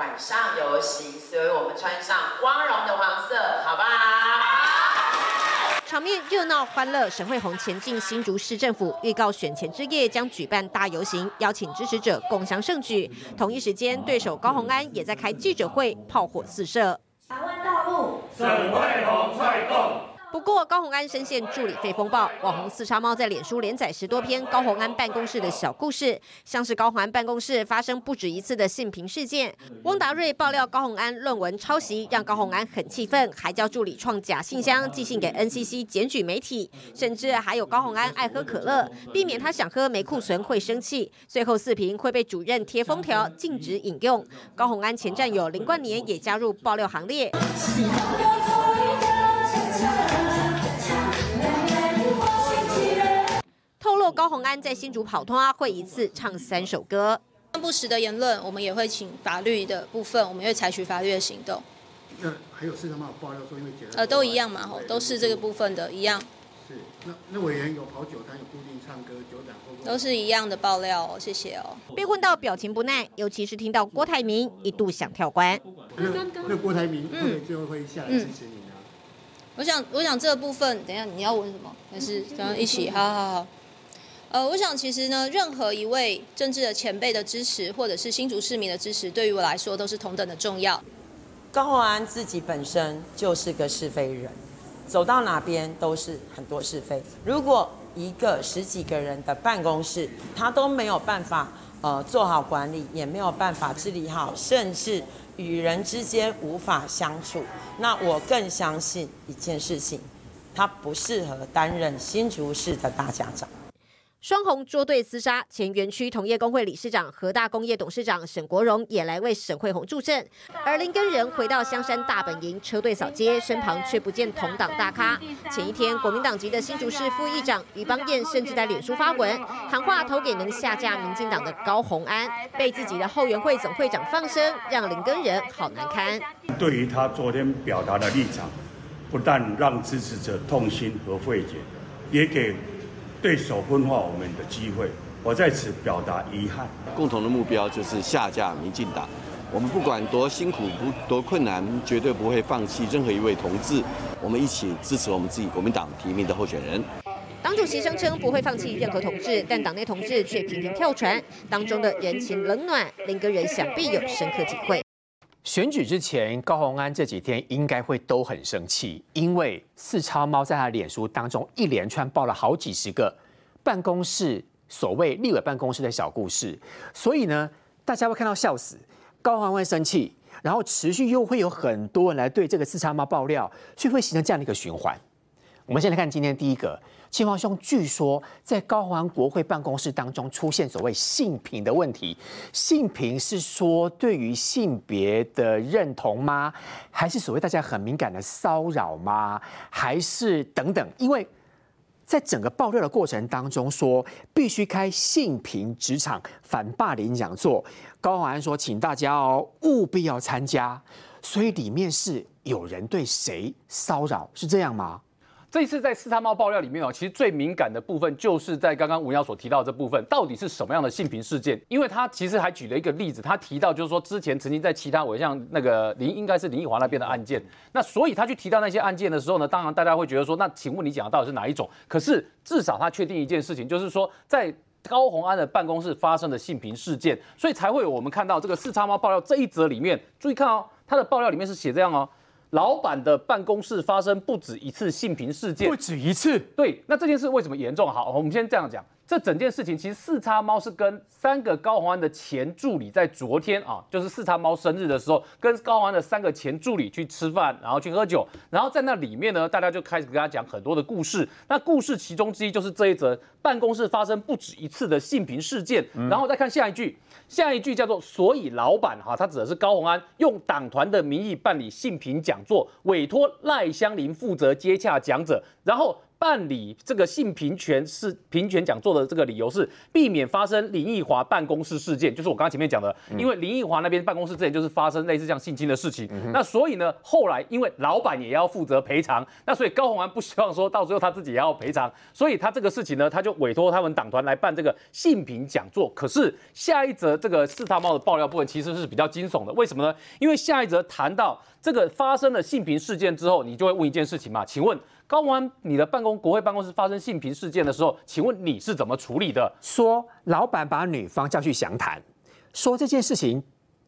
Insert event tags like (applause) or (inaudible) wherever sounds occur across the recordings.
晚上游行，所以我们穿上光荣的黄色，好不好？场面热闹欢乐，沈惠宏前进新竹市政府，预告选前之夜将举办大游行，邀请支持者共享盛举。同一时间，对手高鸿安也在开记者会，炮火四射。台湾道路，沈惠宏踹动。不过，高虹安深陷助理费风暴，网红四叉猫在脸书连载十多篇高虹安办公室的小故事，像是高虹安办公室发生不止一次的性平事件。汪达瑞爆料高虹安论文抄袭，让高虹安很气愤，还叫助理创假信箱寄信给 NCC 检举媒体，甚至还有高虹安爱喝可乐，避免他想喝没库存会生气，最后四瓶会被主任贴封条禁止饮用。高虹安前战友林冠年也加入爆料行列。透露高虹安在新竹跑通啊，会一次唱三首歌。不实的言论，我们也会请法律的部分，我们会采取法律的行动。那还有市场有爆料说，因为呃，都一样嘛，吼，都是这个部分的一样。是，那那委员有跑酒摊，有固定唱歌，酒展都是一样的爆料哦，谢谢哦。被问到表情不耐，尤其是听到郭台铭一度想跳关。那那郭台铭会最后会下来支持你呢？我想，我想这个部分，等一下你要问什么？还是咱们一起？好好好。呃，我想其实呢，任何一位政治的前辈的支持，或者是新竹市民的支持，对于我来说都是同等的重要。高鸿安自己本身就是个是非人，走到哪边都是很多是非。如果一个十几个人的办公室，他都没有办法呃做好管理，也没有办法治理好，甚至与人之间无法相处，那我更相信一件事情，他不适合担任新竹市的大家长。双红捉对厮杀，前园区同业工会理事长、和大工业董事长沈国荣也来为沈惠宏助阵。而林根仁回到香山大本营，车队扫街，身旁却不见同党大咖。前一天，国民党籍的新竹市副议长于邦彦甚至在脸书发文，喊话投给能下架民进党的高鸿安，被自己的后援会总会长放生，让林根仁好难堪。对于他昨天表达的立场，不但让支持者痛心和费解，也给。对手分化我们的机会，我在此表达遗憾。共同的目标就是下架民进党。我们不管多辛苦、不多困难，绝对不会放弃任何一位同志。我们一起支持我们自己国民党提名的候选人。党主席声称不会放弃任何同志，但党内同志却频频跳船，当中的人情冷暖，林个人想必有深刻体会。选举之前，高鸿安这几天应该会都很生气，因为四超猫在他脸书当中一连串爆了好几十个办公室所谓立委办公室的小故事，所以呢，大家会看到笑死，高鸿安会生气，然后持续又会有很多人来对这个四超猫爆料，所以会形成这样的一个循环。我们先来看今天第一个。庆华兄据说在高安国会办公室当中出现所谓性平的问题，性平是说对于性别的认同吗？还是所谓大家很敏感的骚扰吗？还是等等？因为在整个爆料的过程当中说必须开性平职场反霸凌讲座，高安说请大家哦务必要参加，所以里面是有人对谁骚扰，是这样吗？这一次在四叉猫爆料里面哦，其实最敏感的部分就是在刚刚吴妖所提到这部分，到底是什么样的性平事件？因为他其实还举了一个例子，他提到就是说之前曾经在其他，我像那个林应该是林奕华那边的案件，那所以他去提到那些案件的时候呢，当然大家会觉得说，那请问你讲的到底是哪一种？可是至少他确定一件事情，就是说在高鸿安的办公室发生的性平事件，所以才会有我们看到这个四叉猫爆料这一则里面，注意看哦，他的爆料里面是写这样哦。老板的办公室发生不止一次性平事件，不止一次。对，那这件事为什么严重？好，我们先这样讲。这整件事情其实四叉猫是跟三个高宏安的前助理在昨天啊，就是四叉猫生日的时候，跟高宏安的三个前助理去吃饭，然后去喝酒，然后在那里面呢，大家就开始跟他讲很多的故事。那故事其中之一就是这一则办公室发生不止一次的性平事件。然后再看下一句，下一句叫做“所以老板哈，他指的是高宏安用党团的名义办理性平讲座，委托赖香林负责接洽讲者，然后。”办理这个性平权是平权讲座的这个理由是避免发生林奕华办公室事件，就是我刚刚前面讲的，因为林奕华那边办公室之前就是发生类似这样性侵的事情，那所以呢，后来因为老板也要负责赔偿，那所以高虹安不希望说到最后他自己也要赔偿，所以他这个事情呢，他就委托他们党团来办这个性平讲座。可是下一则这个四大猫的爆料部分其实是比较惊悚的，为什么呢？因为下一则谈到这个发生了性平事件之后，你就会问一件事情嘛，请问高完你的办公国会办公室发生性平事件的时候，请问你是怎么处理的？说老板把女方叫去详谈，说这件事情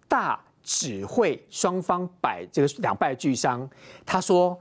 大只会双方摆这个两败俱伤。他说，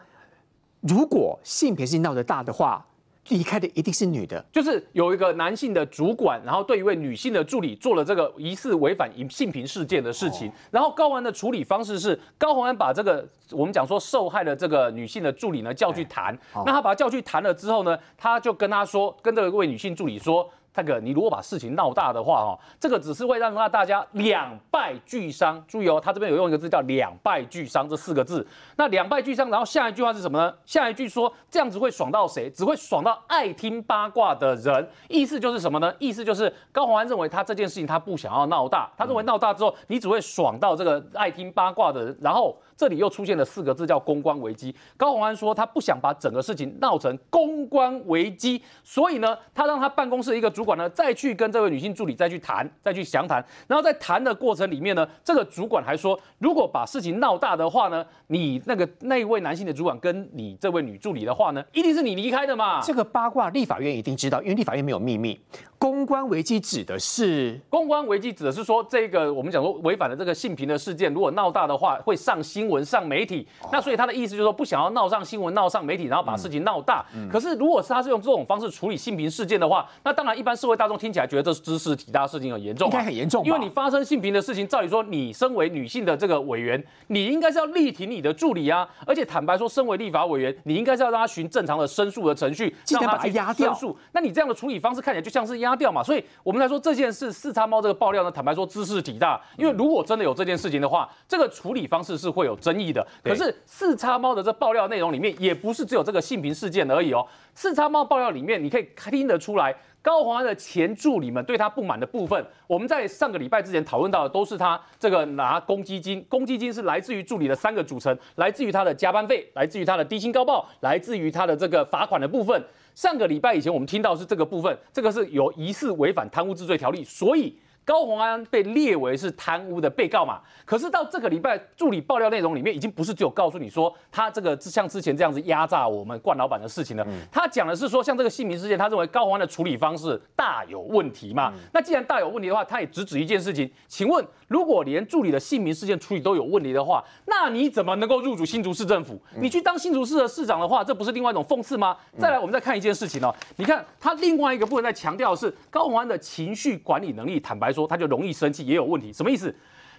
如果性别是闹得大的话，离开的一定是女的。就是有一个男性的主管，然后对一位女性的助理做了这个疑似违反性平事件的事情，然后高宏安的处理方式是，高宏安把这个我们讲说受害的这个女性的助理呢叫去谈，那他把他叫去谈了之后呢，他就跟他说，跟这位女性助理说。这个你如果把事情闹大的话，哦，这个只是会让大家两败俱伤。注意哦，他这边有用一个字叫“两败俱伤”这四个字。那两败俱伤，然后下一句话是什么呢？下一句说这样子会爽到谁？只会爽到爱听八卦的人。意思就是什么呢？意思就是高宏安认为他这件事情他不想要闹大，他认为闹大之后你只会爽到这个爱听八卦的人，然后。这里又出现了四个字，叫公关危机。高鸿安说他不想把整个事情闹成公关危机，所以呢，他让他办公室一个主管呢，再去跟这位女性助理再去谈，再去详谈。然后在谈的过程里面呢，这个主管还说，如果把事情闹大的话呢，你那个那一位男性的主管跟你这位女助理的话呢，一定是你离开的嘛。这个八卦立法院一定知道，因为立法院没有秘密。公关危机指的是公关危机指的是说，这个我们讲说违反了这个性平的事件，如果闹大的话，会上新闻、上媒体。那所以他的意思就是说，不想要闹上新闻、闹上媒体，然后把事情闹大。可是如果是他是用这种方式处理性平事件的话，那当然一般社会大众听起来觉得这是知识体大，事情很严重，应该很严重。因为你发生性平的事情，照理说你身为女性的这个委员，你应该是要力挺你的助理啊。而且坦白说，身为立法委员，你应该是要让他循正常的申诉的程序，让他去申诉。那你这样的处理方式看起来就像是压掉嘛。所以。我们来说这件事，四叉猫这个爆料呢，坦白说，知识体大。因为如果真的有这件事情的话，这个处理方式是会有争议的。可是四叉猫的这爆料内容里面，也不是只有这个性平事件而已哦。四叉猫爆料里面，你可以听得出来，高华的前助理们对他不满的部分。我们在上个礼拜之前讨论到的，都是他这个拿公积金，公积金是来自于助理的三个组成，来自于他的加班费，来自于他的低薪高报，来自于他的这个罚款的部分。上个礼拜以前，我们听到是这个部分，这个是有疑似违反贪污治罪条例，所以。高鸿安被列为是贪污的被告嘛？可是到这个礼拜助理爆料内容里面，已经不是只有告诉你说他这个像之前这样子压榨我们冠老板的事情了。他讲的是说，像这个姓名事件，他认为高鸿安的处理方式大有问题嘛？那既然大有问题的话，他也直指一件事情，请问如果连助理的姓名事件处理都有问题的话，那你怎么能够入主新竹市政府？你去当新竹市的市长的话，这不是另外一种讽刺吗？再来，我们再看一件事情哦，你看他另外一个部分在强调的是高鸿安的情绪管理能力，坦白。说他就容易生气，也有问题，什么意思？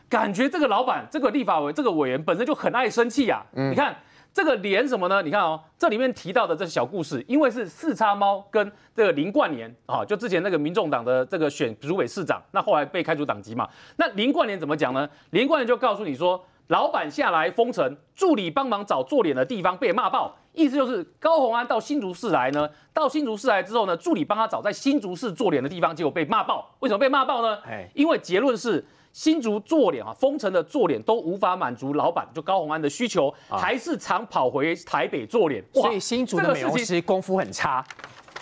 感觉这个老板、这个立法委、这个委员本身就很爱生气呀。你看这个连什么呢？你看哦，这里面提到的这小故事，因为是四叉猫跟这个林冠年啊，就之前那个民众党的这个选主委市长，那后来被开除党籍嘛。那林冠年怎么讲呢？林冠年就告诉你说。老板下来封城，助理帮忙找做脸的地方被骂爆，意思就是高鸿安到新竹市来呢，到新竹市来之后呢，助理帮他找在新竹市做脸的地方，结果被骂爆。为什么被骂爆呢？哎，因为结论是新竹做脸啊，封城的做脸都无法满足老板就高鸿安的需求，还是常跑回台北做脸。所以新竹的美容师功夫很差。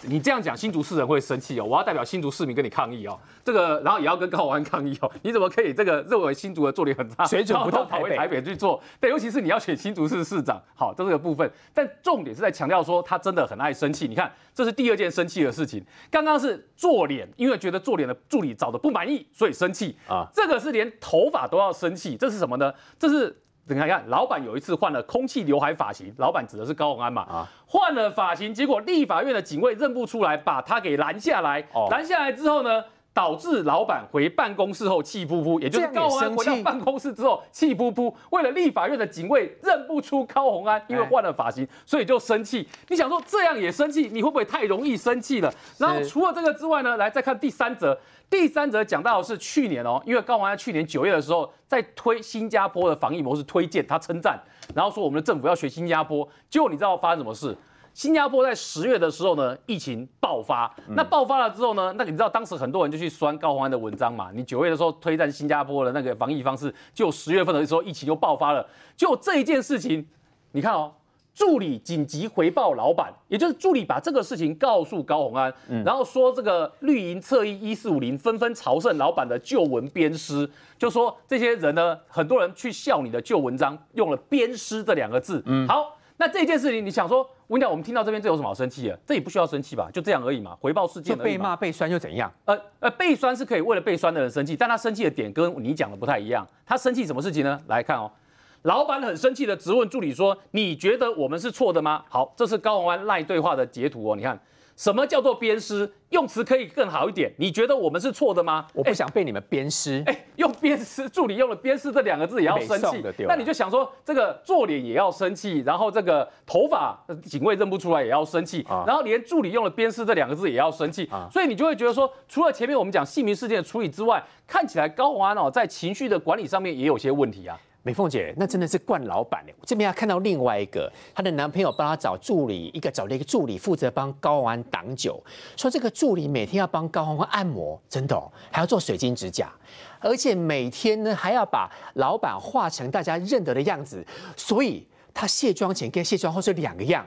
你这样讲，新竹市人会生气哦。我要代表新竹市民跟你抗议哦。这个，然后也要跟高鸿安抗议哦。你怎么可以这个认为新竹的做脸很差，水准不到台北去做？对，尤其是你要选新竹市市长，好，这是个部分。但重点是在强调说他真的很爱生气。你看，这是第二件生气的事情。刚刚是做脸，因为觉得做脸的助理找的不满意，所以生气啊。这个是连头发都要生气，这是什么呢？这是。你看看，老板有一次换了空气刘海发型，老板指的是高鸿安嘛？啊，换了发型，结果立法院的警卫认不出来，把他给拦下来。哦，拦下来之后呢，导致老板回办公室后气扑扑，也就是高鸿安回到办公室之后气扑扑。为了立法院的警卫认不出高鸿安，因为换了发型，所以就生气。你想说这样也生气，你会不会太容易生气了？然后除了这个之外呢，来再看第三则。第三则讲到的是去年哦，因为高鸿安去年九月的时候在推新加坡的防疫模式推荐，他称赞，然后说我们的政府要学新加坡。结果你知道发生什么事？新加坡在十月的时候呢，疫情爆发。那爆发了之后呢，那你知道当时很多人就去酸高鸿安的文章嘛？你九月的时候推荐新加坡的那个防疫方式，就十月份的时候疫情就爆发了。就这一件事情，你看哦。助理紧急回报老板，也就是助理把这个事情告诉高鸿安，然后说这个绿营侧翼一四五零纷纷朝圣老板的旧文鞭尸，就说这些人呢，很多人去笑你的旧文章用了鞭尸这两个字。好，那这件事情你想说，我跟你讲，我们听到这边这有什么好生气的？这也不需要生气吧？就这样而已嘛，回报事件就被骂被酸又怎样？呃呃，被酸是可以为了被酸的人生气，但他生气的点跟你讲的不太一样。他生气什么事情呢？来看哦。老板很生气的质问助理说：“你觉得我们是错的吗？”好，这是高鸿安赖对话的截图哦。你看，什么叫做鞭尸？用词可以更好一点。你觉得我们是错的吗？我不想被你们鞭尸。哎，用鞭尸，助理用了鞭尸这两个字也要生气。那你就想说，这个做脸也要生气，然后这个头发警卫认不出来也要生气，然后连助理用了鞭尸这两个字也要生气。所以你就会觉得说，除了前面我们讲姓名事件的处理之外，看起来高鸿安哦在情绪的管理上面也有些问题啊。美凤姐，那真的是惯老板呢。这边要看到另外一个，她的男朋友帮她找助理，一个找了一个助理负责帮高安挡酒，说这个助理每天要帮高安按摩，真的哦，还要做水晶指甲，而且每天呢还要把老板画成大家认得的样子，所以她卸妆前跟卸妆后是两个样。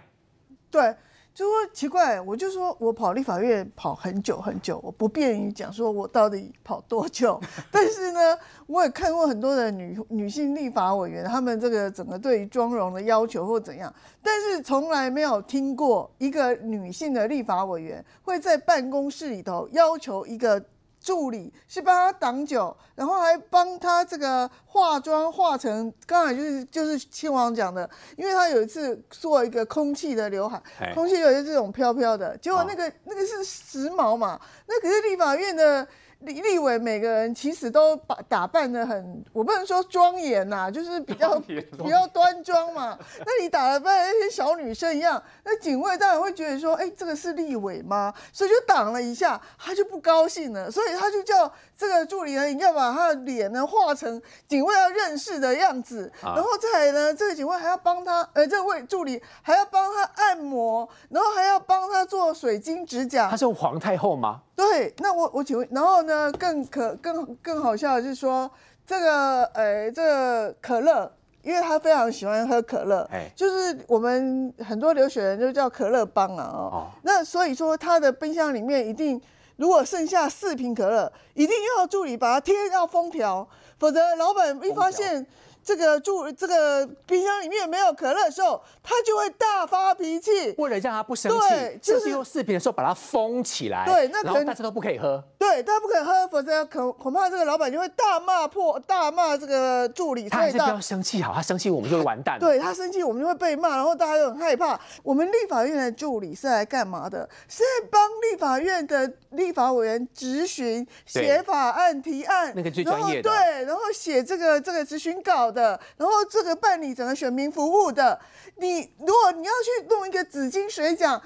对。就说奇怪，我就说我跑立法院跑很久很久，我不便于讲说我到底跑多久。(laughs) 但是呢，我也看过很多的女女性立法委员，他们这个整个对于妆容的要求或怎样，但是从来没有听过一个女性的立法委员会在办公室里头要求一个。助理是帮他挡酒，然后还帮他这个化妆化成，刚才就是就是亲王讲的，因为他有一次做一个空气的刘海，空气刘海是这种飘飘的，结果那个那个是时髦嘛，那可是立法院的。立立委每个人其实都把打扮的很，我不能说庄严呐，就是比较比较端庄嘛。那你打扮那些小女生一样，那警卫当然会觉得说，哎，这个是立委吗？所以就挡了一下，他就不高兴了，所以他就叫这个助理呢，你要把他的脸呢画成警卫要认识的样子，然后再来呢，这个警卫还要帮他，呃，这位助理还要帮他按摩，然后还要帮他做水晶指甲。他是皇太后吗？对，那我我请问，然后呢，更可更更好笑的是说，这个呃，这个可乐，因为他非常喜欢喝可乐，哎，就是我们很多留学人就叫可乐帮啊，哦，那所以说他的冰箱里面一定，如果剩下四瓶可乐，一定要助理把它贴到封条，否则老板一发现。这个助这个冰箱里面没有可乐的时候，他就会大发脾气。为了让他不生气，就是用四瓶的时候把它封起来。对，那可能大家都不可以喝。对，大家不可以喝，否则恐恐怕这个老板就会大骂破，大骂这个助理。他还是不要生气好，他生气我们就会完蛋。对他生气，我们就会被骂，然后大家就很害怕。我们立法院的助理是来干嘛的？是在帮立法院的立法委员质询、写法案、提案。那个最专业的。对，然后写这个这个质询稿。的，然后这个办理整个选民服务的，你如果你要去弄一个紫金水奖。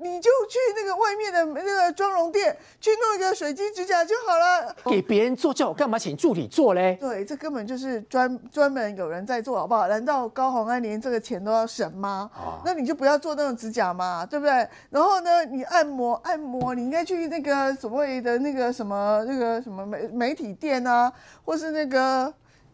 你就去那个外面的那个妆容店去弄一个水晶指甲就好了。给别人做叫我干嘛请助理做嘞？对，这根本就是专专门有人在做，好不好？难道高洪安连这个钱都要省吗？那你就不要做那种指甲嘛，对不对？然后呢，你按摩按摩，你应该去那个所谓的那个什么那个什么媒媒体店啊，或是那个。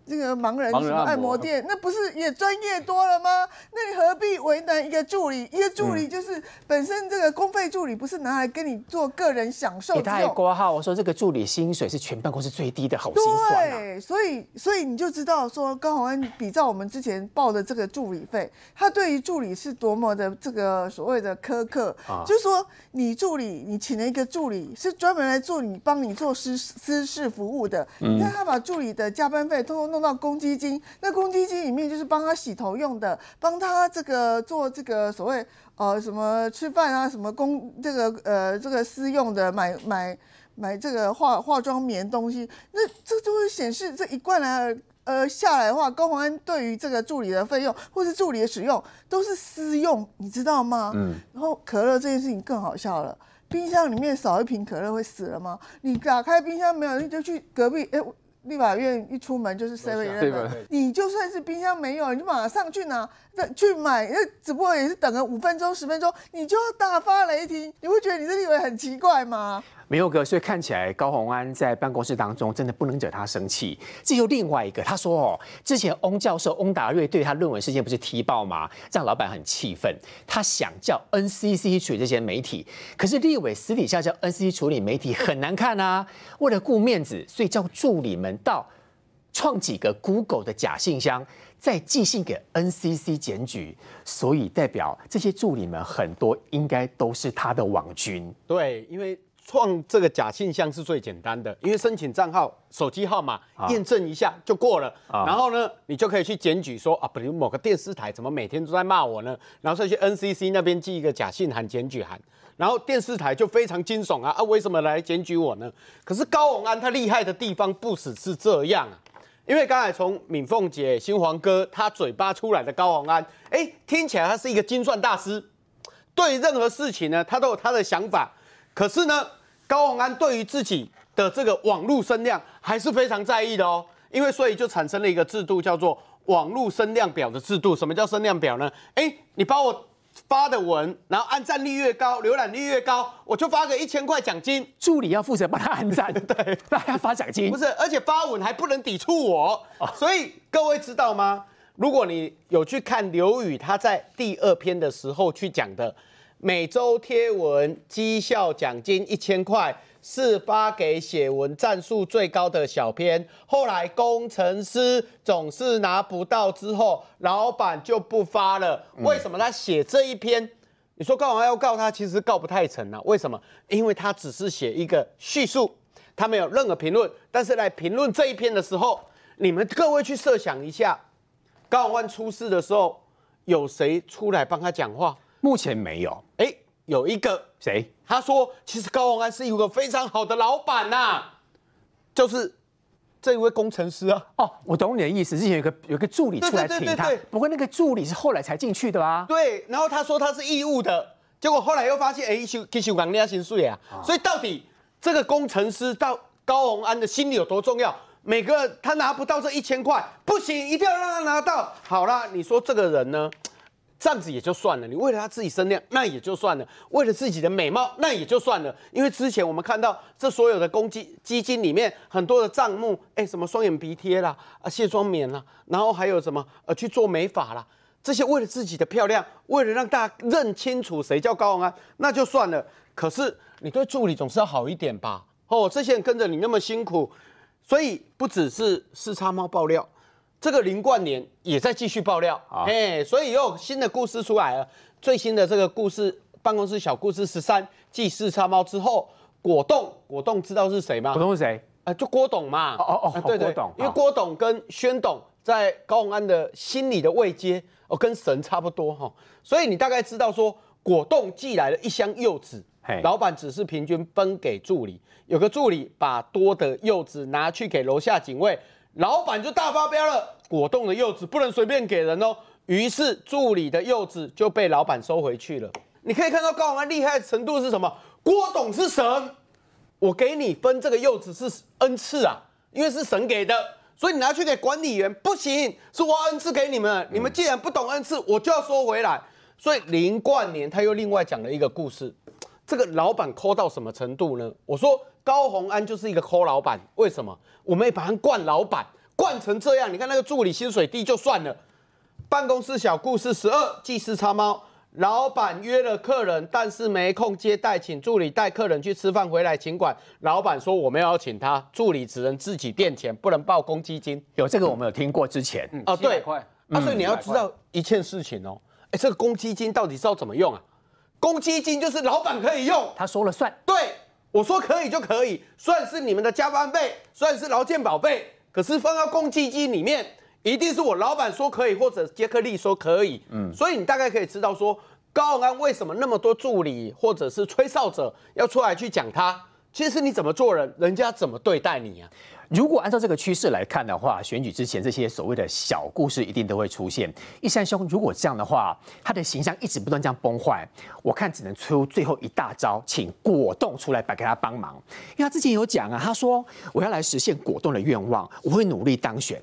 这个盲人什么按摩店，那不是也专业多了吗？那你何必为难一个助理？一个助理就是本身这个公费助理，不是拿来跟你做个人享受。他还挂号，我说这个助理薪水是全办公室最低的，好心酸对，所以所以你就知道说高宏安比照我们之前报的这个助理费，他对于助理是多么的这个所谓的苛刻。就是说你助理，你请了一个助理是专门来做你帮你做私私事服务的，你看他把助理的加班费通通弄。弄到公积金，那公积金里面就是帮他洗头用的，帮他这个做这个所谓呃什么吃饭啊，什么公这个呃这个私用的，买买买这个化化妆棉东西，那这就会显示这一贯来呃下来的话，高宏安对于这个助理的费用或是助理的使用都是私用，你知道吗？嗯。然后可乐这件事情更好笑了，冰箱里面少一瓶可乐会死了吗？你打开冰箱没有，你就去隔壁哎。立法院一出门就是 Seven Eleven，你就算是冰箱没有，你就马上去拿去买，那只不过也是等个五分钟十分钟，你就要大发雷霆，你会觉得你这立委很奇怪吗？没有哥，所以看起来高鸿安在办公室当中真的不能惹他生气。这又另外一个，他说哦，之前翁教授翁达瑞对他论文事件不是踢爆吗？让老板很气愤，他想叫 NCC 处理这些媒体，可是立委私底下叫 NCC 处理媒体很难看啊。为了顾面子，所以叫助理们到创几个 Google 的假信箱，再寄信给 NCC 检举。所以代表这些助理们很多应该都是他的网军。对，因为。创这个假信箱是最简单的，因为申请账号、手机号码验证一下就过了。然后呢，你就可以去检举说啊，比如某个电视台怎么每天都在骂我呢？然后再去 NCC 那边寄一个假信函、检举函。然后电视台就非常惊悚啊啊，为什么来检举我呢？可是高永安他厉害的地方不只是这样啊，因为刚才从敏凤姐、新黄哥他嘴巴出来的高宏安，哎，听起来他是一个精算大师，对任何事情呢，他都有他的想法。可是呢？高鸿安对于自己的这个网络声量还是非常在意的哦，因为所以就产生了一个制度，叫做网络声量表的制度。什么叫声量表呢？哎，你把我发的文，然后按赞率越高，浏览率越高，我就发个一千块奖金。助理要负责帮他按赞，(laughs) 对，让他发奖金。不是，而且发文还不能抵触我。所以各位知道吗？如果你有去看刘宇他在第二篇的时候去讲的。每周贴文绩效奖金一千块，是发给写文战数最高的小编。后来工程师总是拿不到，之后老板就不发了。为什么他写这一篇？你说高王要告他，其实告不太成啊。为什么？因为他只是写一个叙述，他没有任何评论。但是来评论这一篇的时候，你们各位去设想一下，高王万出事的时候，有谁出来帮他讲话？目前没有，哎，有一个谁？他说，其实高宏安是一个非常好的老板呐，就是这一位工程师啊。哦，我懂你的意思。之前有个有个助理出来请他，不过那个助理是后来才进去的啊。对，然后他说他是义务的，结果后来又发现，哎，修给修港利亚薪水啊。所以到底这个工程师到高宏安的心里有多重要？每个他拿不到这一千块，不行，一定要让他拿到。好了，你说这个人呢？这样子也就算了，你为了他自己身量，那也就算了；为了自己的美貌，那也就算了。因为之前我们看到这所有的公积基金里面很多的账目，哎，什么双眼皮贴啦，啊卸妆棉啦，然后还有什么呃去做美发啦，这些为了自己的漂亮，为了让大家认清楚谁叫高永安，那就算了。可是你对助理总是要好一点吧？哦，这些人跟着你那么辛苦，所以不只是四叉猫爆料。这个林冠年也在继续爆料，哎，所以又有新的故事出来了。最新的这个故事，办公室小故事十三，继四叉猫之后，果冻，果冻知道是谁吗？果冻是谁？啊，就郭董嘛。哦哦哦，对对，因为郭董跟宣董在高鸿安的心里的位阶，哦，跟神差不多哈。所以你大概知道说，果冻寄来了一箱柚子，老板只是平均分给助理，有个助理把多的柚子拿去给楼下警卫。老板就大发飙了，果冻的柚子不能随便给人哦。于是助理的柚子就被老板收回去了。你可以看到高宏安厉害的程度是什么？郭董是神，我给你分这个柚子是恩赐啊，因为是神给的，所以你拿去给管理员不行，是我恩赐给你们。你们既然不懂恩赐，我就要收回来。所以林冠年他又另外讲了一个故事，这个老板抠到什么程度呢？我说。高宏安就是一个抠老板，为什么？我们也把他惯老板，惯成这样。你看那个助理薪水低就算了，办公室小故事十二，祭司叉猫，老板约了客人，但是没空接待，请助理带客人去吃饭，回来请管。老板说我们要请他，助理只能自己垫钱，不能报公积金。有这个我们有听过之前哦，对，啊，所以你要知道一件事情哦，哎，这个公积金到底是要怎么用啊？公积金就是老板可以用，他说了算。对。我说可以就可以，算是你们的加班费，算是劳健保费，可是放到公积金里面，一定是我老板说可以，或者杰克利说可以。嗯，所以你大概可以知道说，高永安为什么那么多助理或者是吹哨者要出来去讲他，其实你怎么做人，人家怎么对待你啊？如果按照这个趋势来看的话，选举之前这些所谓的小故事一定都会出现。一山兄，如果这样的话，他的形象一直不断这样崩坏，我看只能出最后一大招，请果冻出来摆给他帮忙。因为他之前有讲啊，他说我要来实现果冻的愿望，我会努力当选。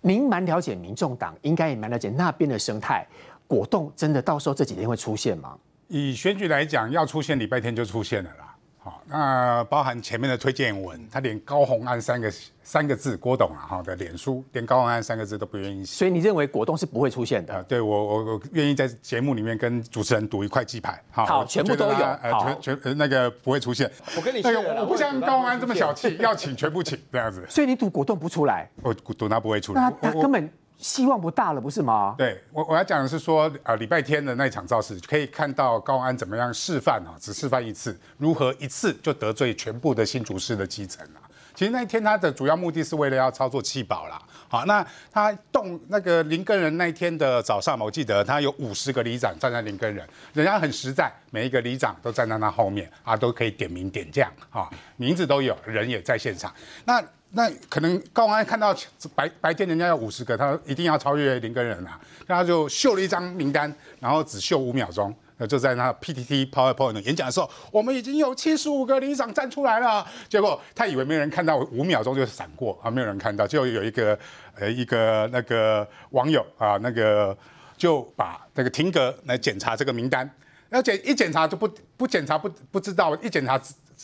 您蛮了解民众党，应该也蛮了解那边的生态。果冻真的到时候这几天会出现吗？以选举来讲，要出现礼拜天就出现了啦。好，那包含前面的推荐文，他连高红安三个三个字，郭董啊哈的脸书，连高红安三个字都不愿意写。所以你认为果冻是不会出现的？对我我我愿意在节目里面跟主持人赌一块鸡排。好，全部都有。呃，全全那个不会出现。我跟你那个我不像高红安这么小气，要请全部请这样子。所以你赌果冻不出来？我赌他不会出来。那他根本。希望不大了，不是吗？对我我要讲的是说，呃，礼拜天的那一场造势可以看到高安怎么样示范啊，只示范一次，如何一次就得罪全部的新竹市的基层啊。其实那一天他的主要目的是为了要操作气保啦。好，那他动那个林根人那一天的早上嘛，我记得他有五十个里长站在林根人，人家很实在，每一个里长都站在那后面啊，都可以点名点将啊，名字都有，人也在现场。那那可能高安看到白白天人家要五十个，他一定要超越林根人啊，他就秀了一张名单，然后只秀五秒钟，那就在那 PTT PowerPoint 演讲的时候，我们已经有七十五个里长站出来了。结果他以为没人看到，五秒钟就闪过啊，没有人看到，就有一个呃一个那个网友啊，那个就把那个停格来检查这个名单，要检一检查就不不检查不不知道，一检查。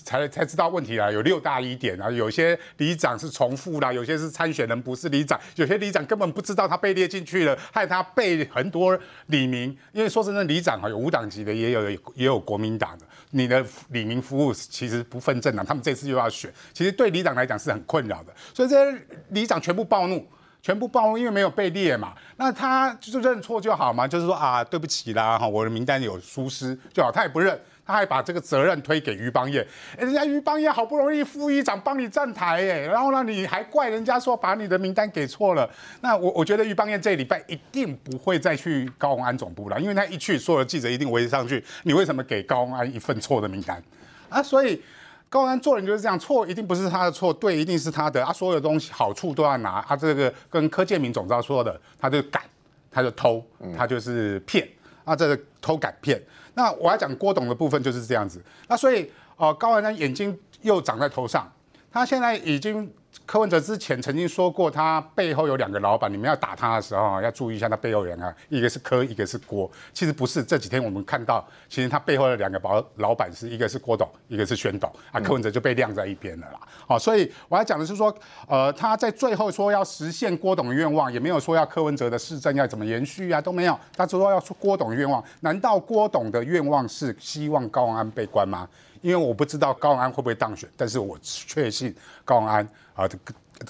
才才知道问题啦，有六大疑点啊，有些里长是重复啦，有些是参选人不是里长，有些里长根本不知道他被列进去了，害他被很多里民。因为说真的，里长啊有无党籍的，也有也有国民党的，你的里民服务其实不分政党，他们这次又要选，其实对里长来讲是很困扰的。所以这些里长全部暴怒，全部暴怒，因为没有被列嘛，那他就认错就好嘛，就是说啊，对不起啦，哈，我的名单有疏失就好，他也不认。他还把这个责任推给于邦彦，哎人家于邦彦好不容易副议长帮你站台，哎，然后呢，你还怪人家说把你的名单给错了。那我我觉得于邦彦这礼拜一定不会再去高鸿安总部了，因为他一去，所有的记者一定围上去，你为什么给高鸿安一份错的名单啊？所以高鸿安做人就是这样，错一定不是他的错，对一定是他的啊，所有东西好处都要拿。他这个跟柯建明总召说的，他就敢，他就偷，他就是骗啊，这个偷敢骗。那我要讲郭董的部分就是这样子，那所以呃高文呢眼睛又长在头上，他现在已经。柯文哲之前曾经说过，他背后有两个老板，你们要打他的时候要注意一下他背后人啊，一个是柯，一个是郭。其实不是，这几天我们看到，其实他背后的两个老老板是一个是郭董，一个是宣董啊，柯文哲就被晾在一边了啦。好，所以我要讲的是说，呃，他在最后说要实现郭董的愿望，也没有说要柯文哲的市政要怎么延续啊，都没有。他只说要说郭董的愿望，难道郭董的愿望是希望高安被关吗？因为我不知道高安会不会当选，但是我确信高安啊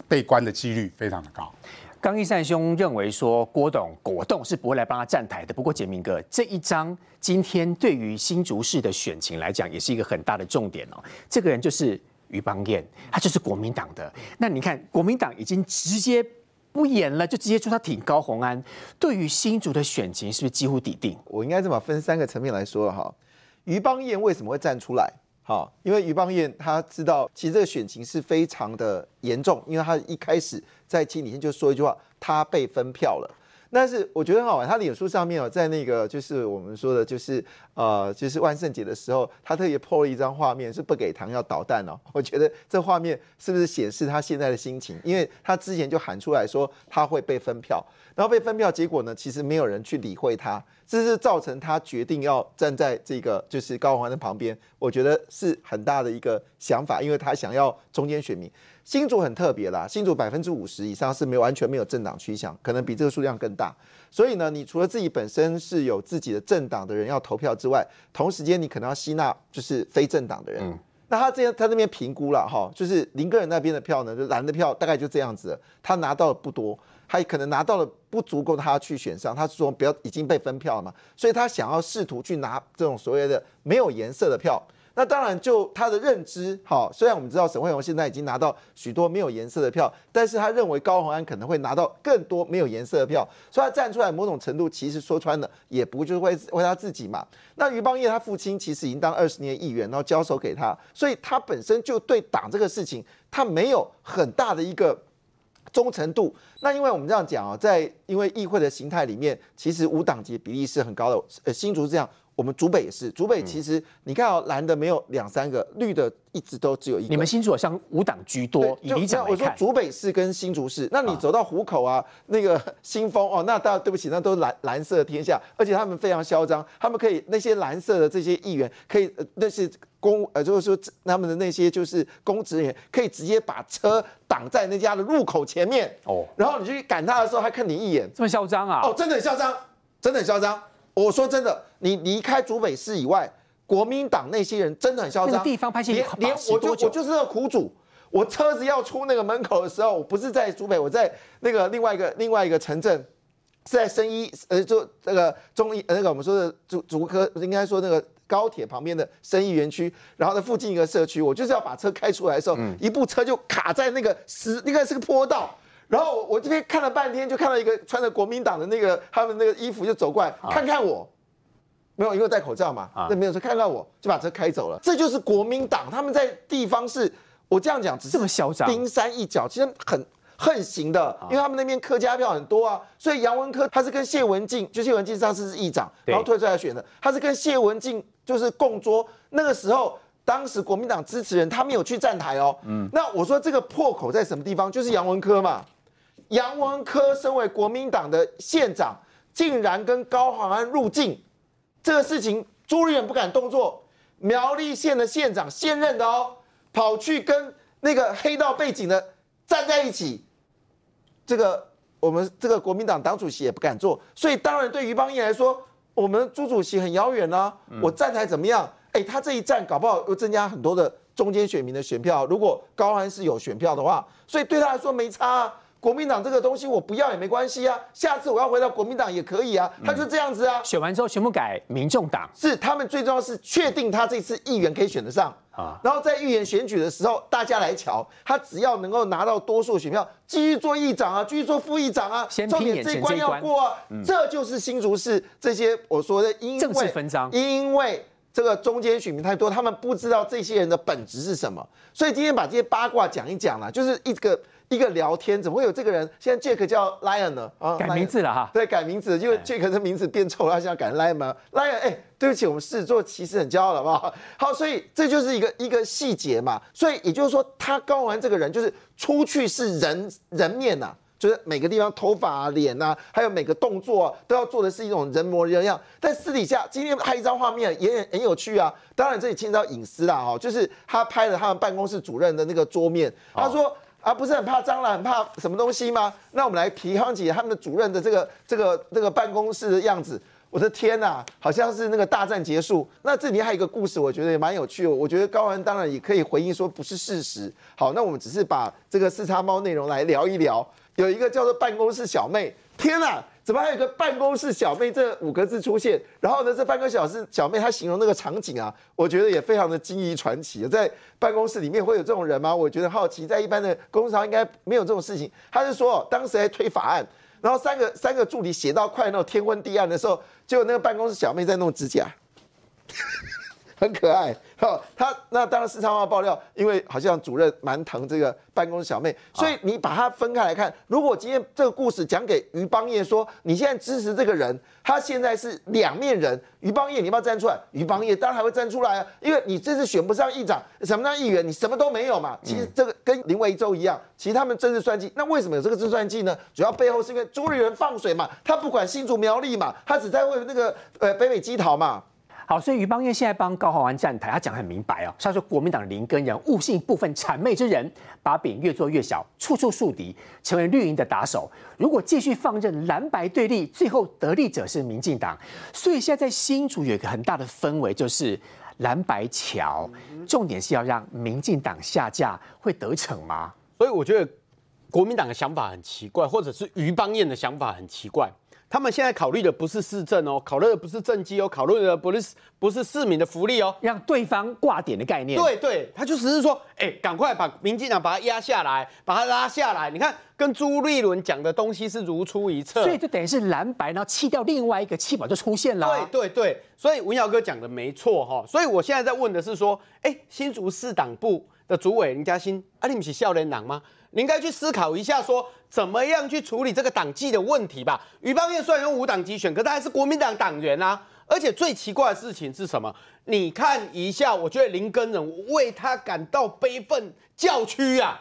被关的几率非常的高。刚一善兄认为说郭董果冻是不会来帮他站台的。不过杰明哥这一张今天对于新竹市的选情来讲，也是一个很大的重点哦。这个人就是于邦彦，他就是国民党的。那你看国民党已经直接不演了，就直接说他挺高红安。对于新竹的选情，是不是几乎抵定？我应该这么分三个层面来说哈。于邦彦为什么会站出来？好，因为于邦彦他知道，其实这个选情是非常的严重，因为他一开始在清理天就说一句话，他被分票了。但是我觉得很好玩，他脸书上面哦，在那个就是我们说的，就是呃，就是万圣节的时候，他特别 po 了一张画面，是不给糖要捣蛋哦。我觉得这画面是不是显示他现在的心情？因为他之前就喊出来说他会被分票，然后被分票，结果呢，其实没有人去理会他。这是造成他决定要站在这个就是高鸿安的旁边，我觉得是很大的一个想法，因为他想要中间选民。新竹很特别啦，新竹百分之五十以上是没有完全没有政党趋向，可能比这个数量更大。所以呢，你除了自己本身是有自己的政党的人要投票之外，同时间你可能要吸纳就是非政党的人。那他这样他那边评估了哈，就是林个人那边的票呢，就蓝的票大概就这样子，他拿到的不多。他可能拿到了不足够，他去选上。他说不要已经被分票了嘛，所以他想要试图去拿这种所谓的没有颜色的票。那当然就他的认知，好，虽然我们知道沈惠荣现在已经拿到许多没有颜色的票，但是他认为高虹安可能会拿到更多没有颜色的票，所以他站出来某种程度其实说穿了也不就是为为他自己嘛。那于邦业他父亲其实已经当二十年议员，然后交手给他，所以他本身就对党这个事情他没有很大的一个。忠诚度，那因为我们这样讲啊，在因为议会的形态里面，其实无党籍比例是很高的。呃，新竹是这样，我们竹北也是。竹北其实你看哦，蓝的没有两三个，绿的一直都只有一个。你们新竹好像五党居多，以你讲我说竹北市跟新竹市，那你走到湖口啊，那个 (laughs) 新丰哦，那大家对不起，那都是蓝蓝色天下，而且他们非常嚣张，他们可以那些蓝色的这些议员可以那些。公呃，就是说他们的那些就是公职人员，可以直接把车挡在那家的入口前面哦，然后你去赶他的时候，还看你一眼，这么嚣张啊？哦，真的很嚣张，真的很嚣张。我说真的，你离开竹北市以外，国民党那些人真的很嚣张。地方拍戏连连我就我就是那个苦主，我车子要出那个门口的时候，我不是在竹北，我在那个另外一个另外一个城镇，是在深一呃，就那个中医呃那个我们说的竹竹科，应该说那个。高铁旁边的生意园区，然后在附近一个社区，我就是要把车开出来的时候，一部车就卡在那个石，那个是个坡道，然后我这边看了半天，就看到一个穿着国民党的那个他们那个衣服就走过来，看看我，没有因为戴口罩嘛，那没有说看看我就把车开走了，这就是国民党他们在地方是，我这样讲只是这么嚣张，冰山一角，其实很。横行的，因为他们那边客家票很多啊，所以杨文科他是跟谢文静，就谢文静上次是议长，然后退出来选的，他是跟谢文静就是共桌。那个时候，当时国民党支持人他没有去站台哦。嗯，那我说这个破口在什么地方？就是杨文科嘛。杨文科身为国民党的县长，竟然跟高鸿安入境，这个事情朱立伦不敢动作。苗栗县的县长现任的哦，跑去跟那个黑道背景的站在一起。这个我们这个国民党党主席也不敢做，所以当然对于邦义来说，我们朱主席很遥远呢。我站台怎么样？哎，他这一站搞不好又增加很多的中间选民的选票。如果高安是有选票的话，所以对他来说没差。国民党这个东西我不要也没关系啊，下次我要回到国民党也可以啊。他就这样子啊。选完之后全部改民众党，是他们最重要是确定他这次议员可以选得上。啊，然后在议员选举的时候，大家来瞧，他只要能够拿到多数选票，继续做议长啊，继续做副议长啊，重点这一关要过啊，这就是新竹市这些我说的，因为分赃，因为这个中间选民太多，他们不知道这些人的本质是什么，所以今天把这些八卦讲一讲了，就是一个。一个聊天怎么会有这个人？现在 Jack 叫 Lion 呢？啊，改名字了哈。对，改名字，因为 Jack 的名字变臭了，他现在改 Lion 吗？Lion，哎，对不起，我们狮子座其实很骄傲，好不好？好，所以这就是一个一个细节嘛。所以也就是说，他高完这个人就是出去是人人面呐，就是每个地方头发啊、脸呐，还有每个动作都要做的是一种人模人样。但私底下，今天拍一张画面也很很有趣啊。当然这里牵到隐私啦，哈，就是他拍了他们办公室主任的那个桌面，他说。他，不是很怕蟑螂，很怕什么东西吗？那我们来提康姐他们的主任的这个这个这个办公室的样子。我的天呐，好像是那个大战结束。那这里面还有一个故事，我觉得也蛮有趣的。我觉得高安当然也可以回应说不是事实。好，那我们只是把这个四叉猫内容来聊一聊。有一个叫做办公室小妹，天呐！怎么还有个办公室小妹这五个字出现？然后呢，这办公室小小妹她形容那个场景啊，我觉得也非常的惊异传奇。在办公室里面会有这种人吗？我觉得好奇，在一般的公司上应该没有这种事情。他是说，当时在推法案，然后三个三个助理写到快那种天昏地暗的时候，就那个办公室小妹在弄指甲。很可爱，好，他那当然市场化爆料，因为好像主任蛮疼这个办公室小妹，所以你把它分开来看。如果今天这个故事讲给于邦业说，你现在支持这个人，他现在是两面人，于邦业你要不要站出来？于邦业当然还会站出来啊，因为你这次选不上议长，什么当议员，你什么都没有嘛。其实这个跟林维洲一样，其实他们政治算计。那为什么有这个政治算计呢？主要背后是因为朱立伦放水嘛，他不管新竹苗栗嘛，他只在为那个呃北美基桃嘛。好，所以于邦彦现在帮高浩安站台，他讲很明白哦。他说国民党林根人误信部分谄媚之人，把饼越做越小，处处树敌，成为绿营的打手。如果继续放任蓝白对立，最后得利者是民进党。所以现在在新竹有一个很大的氛围，就是蓝白桥，重点是要让民进党下架，会得逞吗？所以我觉得国民党的想法很奇怪，或者是于邦彦的想法很奇怪。他们现在考虑的不是市政哦，考虑的不是政绩哦，考虑的不是不是市民的福利哦，让对方挂点的概念。对对，他就只是说，哎，赶快把民进党把它压下来，把它拉下来。你看，跟朱立伦讲的东西是如出一辙。所以就等于是蓝白，然后弃掉另外一个弃保就出现了。对对对，所以文尧哥讲的没错哈。所以我现在在问的是说，哎，新竹市党部的主委林嘉欣，啊，你们是笑脸党吗？你应该去思考一下，说怎么样去处理这个党纪的问题吧。余邦彦虽然用无党籍选，可他还是国民党党员啊。而且最奇怪的事情是什么？你看一下，我觉得林根人为他感到悲愤叫屈啊。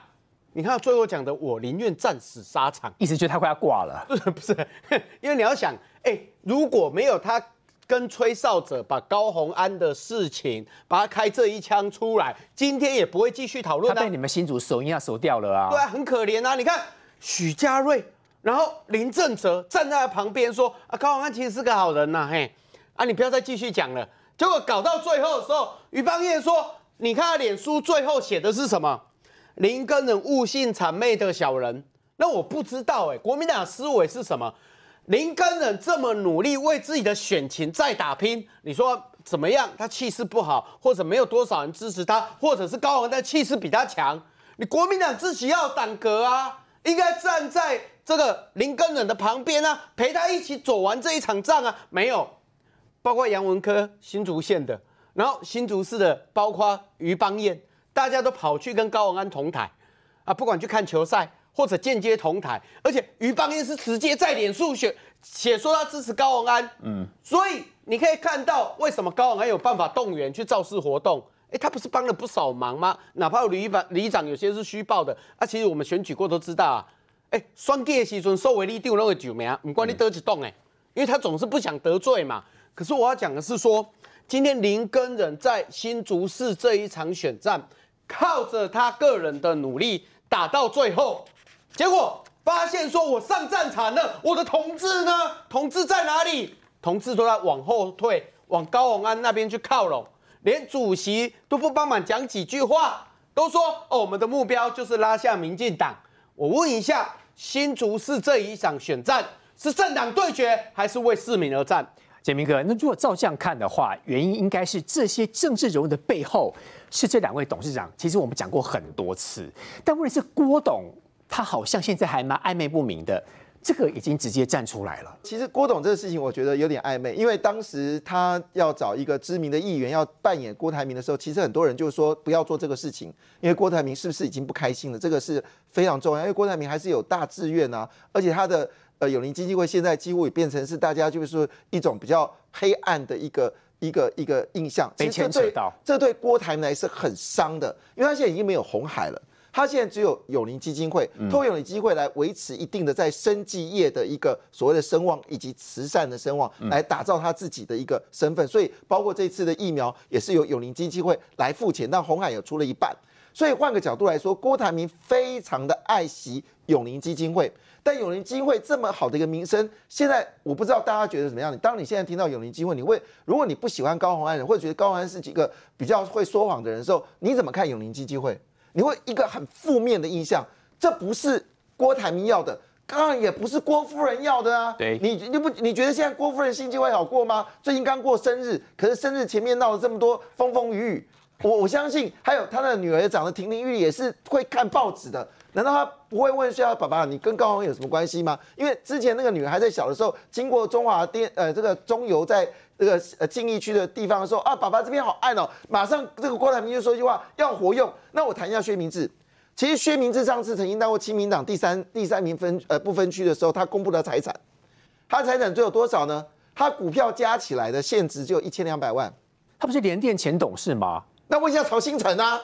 你看最后讲的，我宁愿战死沙场，意思就是他快要挂了。不是不是，(laughs) 因为你要想，哎，如果没有他。跟吹哨者把高红安的事情，把他开这一枪出来，今天也不会继续讨论。他被你们新主手一下手掉了啊！对啊，很可怜啊！你看许家瑞，然后林正哲站在他旁边说：“啊，高红安其实是个好人呐，嘿，啊，你不要再继续讲了。”结果搞到最后的时候，于邦彦说：“你看他脸书最后写的是什么？林根人误信谄媚的小人。”那我不知道哎，国民党思维是什么？林根人这么努力为自己的选情在打拼，你说怎么样？他气势不好，或者没有多少人支持他，或者是高宏的气势比他强？你国民党自己要党格啊，应该站在这个林根人的旁边啊，陪他一起走完这一场仗啊。没有，包括杨文科新竹县的，然后新竹市的，包括于邦彦，大家都跑去跟高宏安同台啊，不管去看球赛。或者间接同台，而且于邦彦是直接在脸书写写说他支持高宏安，嗯，所以你可以看到为什么高宏安有办法动员去造势活动，哎，他不是帮了不少忙吗？哪怕里长里长有些是虚报的，啊，其实我们选举过都知道啊，哎，双计的时阵收为你丢那个九名，不管你得几动哎，因为他总是不想得罪嘛。可是我要讲的是说，今天林根人在新竹市这一场选战，靠着他个人的努力打到最后。结果发现说，我上战场了，我的同志呢？同志在哪里？同志都在往后退，往高鸿安那边去靠拢，连主席都不帮忙讲几句话，都说哦，我们的目标就是拉下民进党。我问一下，新竹市这一场选战是政党对决，还是为市民而战？杰明哥，那如果照这样看的话，原因应该是这些政治人物的背后是这两位董事长。其实我们讲过很多次，但问题是郭董。他好像现在还蛮暧昧不明的，这个已经直接站出来了。其实郭董这个事情，我觉得有点暧昧，因为当时他要找一个知名的议员要扮演郭台铭的时候，其实很多人就说不要做这个事情，因为郭台铭是不是已经不开心了？这个是非常重要，因为郭台铭还是有大志愿啊，而且他的呃永林基金会现在几乎也变成是大家就是说一种比较黑暗的一个一个一个印象，被牵扯到，这对郭台铭来是很伤的，因为他现在已经没有红海了。他现在只有永林基金会，透过永林基金会来维持一定的在生技业的一个所谓的声望，以及慈善的声望，来打造他自己的一个身份。所以，包括这次的疫苗也是由永林基金会来付钱，但红海有出了一半。所以换个角度来说，郭台铭非常的爱惜永林基金会，但永林基金会这么好的一个名声，现在我不知道大家觉得怎么样。你当你现在听到永林基金会，你会如果你不喜欢高鸿安人，或者觉得高鸿安是几个比较会说谎的人的时候，你怎么看永林基金会？你会一个很负面的印象，这不是郭台铭要的，当然也不是郭夫人要的啊。对，你你不你觉得现在郭夫人心情会好过吗？最近刚过生日，可是生日前面闹了这么多风风雨雨，我我相信还有他的女儿长得亭亭玉立，也是会看报纸的。难道他不会问说爸爸，你跟高宏有什么关系吗？因为之前那个女儿还在小的时候，经过中华电呃这个中油在这个呃禁疫区的地方的时候啊，爸爸这边好暗哦，马上这个郭台铭就说一句话要活用。那我谈一下薛明志，其实薛明志上次曾经当过亲民党第三第三名分呃不分区的时候，他公布的财产，他财产只有多少呢？他股票加起来的现值就有一千两百万。他不是联电前董事吗？那问一下曹新成啊，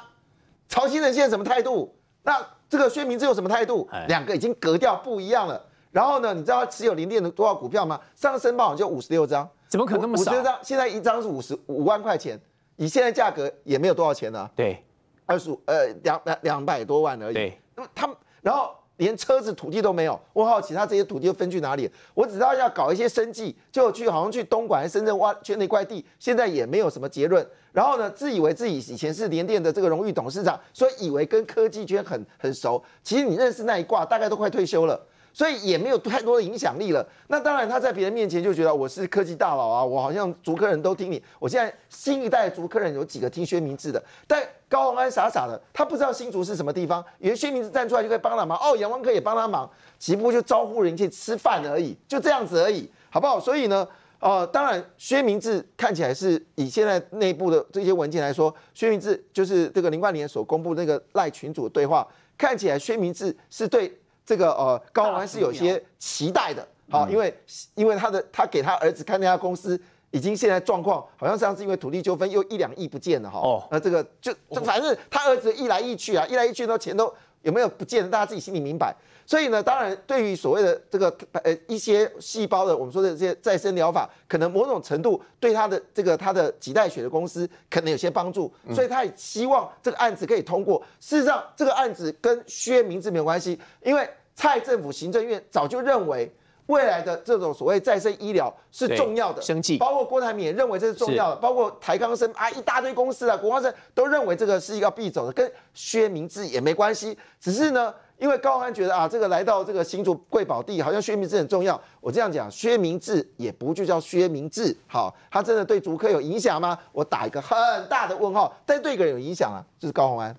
曹新成现在什么态度？那？这个薛明志有什么态度？两个已经格调不一样了。然后呢，你知道他持有零电的多少股票吗？上次申报就五十六张，怎么可能那么少？五十六张，现在一张是五十五万块钱，以现在价格也没有多少钱呢。对，二十五呃两两两百多万而已。对，那么他们然后。连车子、土地都没有，我好奇他这些土地又分去哪里？我只知道要搞一些生计，就去好像去东莞、深圳挖圈那块地，现在也没有什么结论。然后呢，自以为自己以前是联电的这个荣誉董事长，所以以为跟科技圈很很熟。其实你认识那一挂，大概都快退休了。所以也没有太多的影响力了。那当然他在别人面前就觉得我是科技大佬啊，我好像竹科人都听你。我现在新一代竹科人有几个听薛明志的，但高鸿安傻傻的，他不知道新竹是什么地方，以为薛明志站出来就可以帮他忙。哦，杨文科也帮他忙，只不就招呼人去吃饭而已，就这样子而已，好不好？所以呢。哦，当然，薛明志看起来是以现在内部的这些文件来说，薛明志就是这个林冠年所公布那个赖群主的对话，看起来薛明志是对这个呃高安是有些期待的，好，因为因为他的他给他儿子看那家公司，已经现在状况好像上次因为土地纠纷又一两亿不见了哈，哦，那这个就反正他儿子一来一去啊，一来一去都钱都有没有不见得，大家自己心里明白。所以呢，当然，对于所谓的这个呃一些细胞的我们说的这些再生疗法，可能某种程度对他的这个他的脐带血的公司可能有些帮助，所以他也希望这个案子可以通过。事实上，这个案子跟薛明志没有关系，因为蔡政府行政院早就认为未来的这种所谓再生医疗是重要的，生计，包括郭台铭也认为这是重要的，包括台康生啊一大堆公司啊，国光生都认为这个是一个必走的，跟薛明志也没关系，只是呢。因为高安觉得啊，这个来到这个新竹贵宝地，好像薛明志很重要。我这样讲，薛明志也不就叫薛明志，好，他真的对竹科有影响吗？我打一个很大的问号。但对一个人有影响啊，就是高鸿安。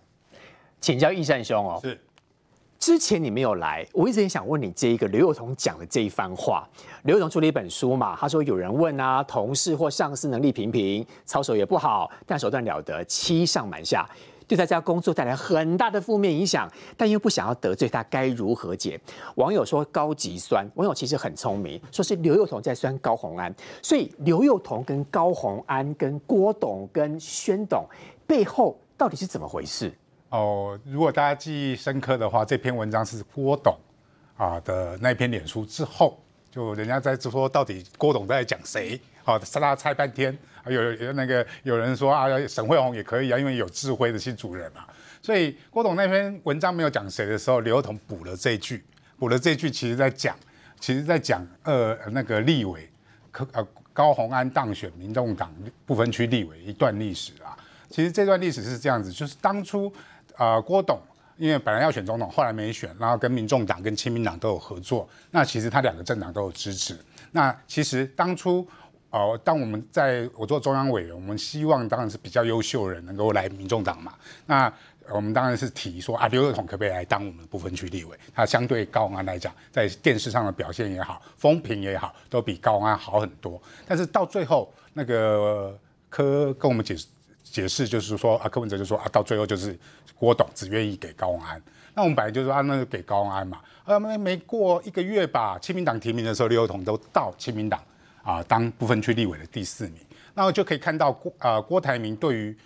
请教易善兄哦，是之前你没有来，我一直很想问你这一个刘幼彤讲的这一番话。刘幼彤出了一本书嘛，他说有人问啊，同事或上司能力平平，操守也不好，但手段了得，欺上瞒下。对大家工作带来很大的负面影响，但又不想要得罪他，该如何解？网友说高级酸，网友其实很聪明，说是刘幼彤在酸高红安，所以刘幼彤跟高红安、跟郭董、跟宣董背后到底是怎么回事？哦，如果大家记忆深刻的话，这篇文章是郭董啊的那篇脸书之后，就人家在说到底郭董在讲谁？好，大家猜半天。有有那个有人说啊，沈惠宏也可以啊，因为有智慧的新主人嘛。所以郭董那篇文章没有讲谁的时候，刘同补了这句，补了这句，其实在讲，其实在讲呃那个立委，可呃高鸿安当选民众党不分区立委一段历史啊。其实这段历史是这样子，就是当初啊郭董因为本来要选总统，后来没选，然后跟民众党跟亲民党都有合作，那其实他两个政党都有支持。那其实当初。哦，当我们在我做中央委员，我们希望当然是比较优秀的人能够来民众党嘛。那我们当然是提说啊，刘若彤可不可以来当我们的部分区立委？他相对高安来讲，在电视上的表现也好，风评也好，都比高安好很多。但是到最后，那个柯跟我们解释解释，就是说啊，柯文哲就说啊，到最后就是郭董只愿意给高安。那我们本来就说啊，那就给高安嘛。啊，没没过一个月吧，亲民党提名的时候，刘友统都到亲民党。啊，当部分区立委的第四名，那就可以看到郭呃郭台铭对于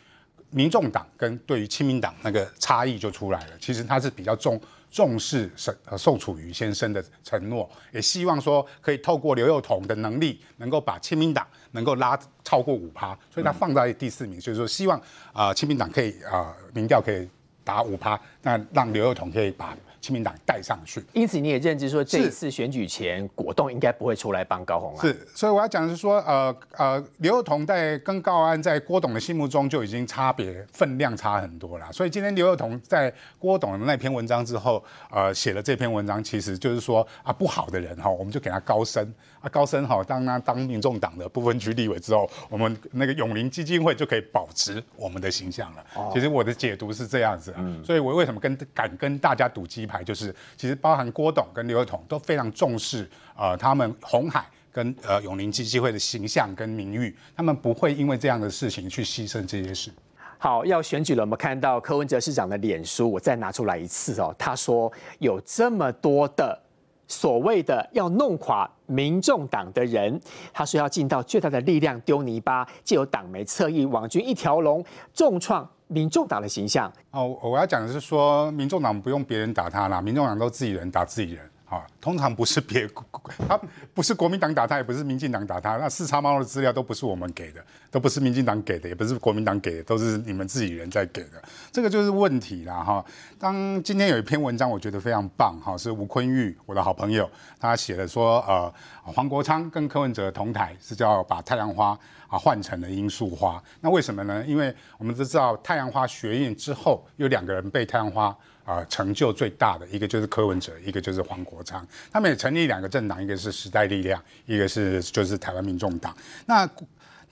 民众党跟对于亲民党那个差异就出来了。其实他是比较重重视沈，呃宋楚瑜先生的承诺，也希望说可以透过刘幼彤的能力，能够把亲民党能够拉超过五趴，所以他放在第四名，所以说希望啊亲民党可以啊民调可以打五趴，那让刘幼彤可以把。亲民党带上去，因此你也认知说，这一次选举前，果冻应该不会出来帮高虹安。是，所以我要讲的是说，呃呃，刘幼彤在跟高安在郭董的心目中就已经差别分量差很多了。所以今天刘幼彤在郭董的那篇文章之后，呃，写了这篇文章，其实就是说啊，不好的人哈，我们就给他高升啊，高升哈，当他当民众党的不分区立委之后，我们那个永林基金会就可以保持我们的形象了。其实我的解读是这样子，所以我为什么跟敢跟大家赌鸡？排就是，其实包含郭董跟刘友彤都非常重视，呃，他们红海跟呃永宁基金会的形象跟名誉，他们不会因为这样的事情去牺牲这些事。好，要选举了，我们看到柯文哲市长的脸书，我再拿出来一次哦。他说有这么多的所谓的要弄垮民众党的人，他说要尽到最大的力量丢泥巴，借由党媒侧翼网军一条龙重创。民众党的形象哦，我要讲的是说，民众党不用别人打他啦，民众党都自己人打自己人。啊，通常不是别他不是国民党打他，也不是民进党打他。那四叉猫的资料都不是我们给的，都不是民进党给的，也不是国民党给的，都是你们自己人在给的。这个就是问题啦，哈。当今天有一篇文章，我觉得非常棒，哈，是吴坤玉，我的好朋友，他写的说，呃，黄国昌跟柯文哲同台，是叫把太阳花啊换成了罂粟花。那为什么呢？因为我们都知道太阳花学运之后，有两个人被太阳花。啊成就最大的，一个就是柯文哲，一个就是黄国昌。他们也成立两个政党，一个是时代力量，一个是就是台湾民众党。那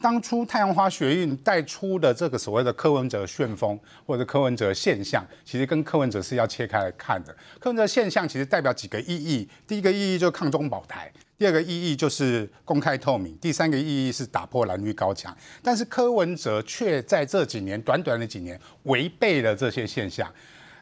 当初太阳花学运带出的这个所谓的柯文哲旋风或者柯文哲现象，其实跟柯文哲是要切开来看的。柯文哲现象其实代表几个意义，第一个意义就是抗中保台，第二个意义就是公开透明，第三个意义是打破蓝绿高墙。但是柯文哲却在这几年短短的几年违背了这些现象。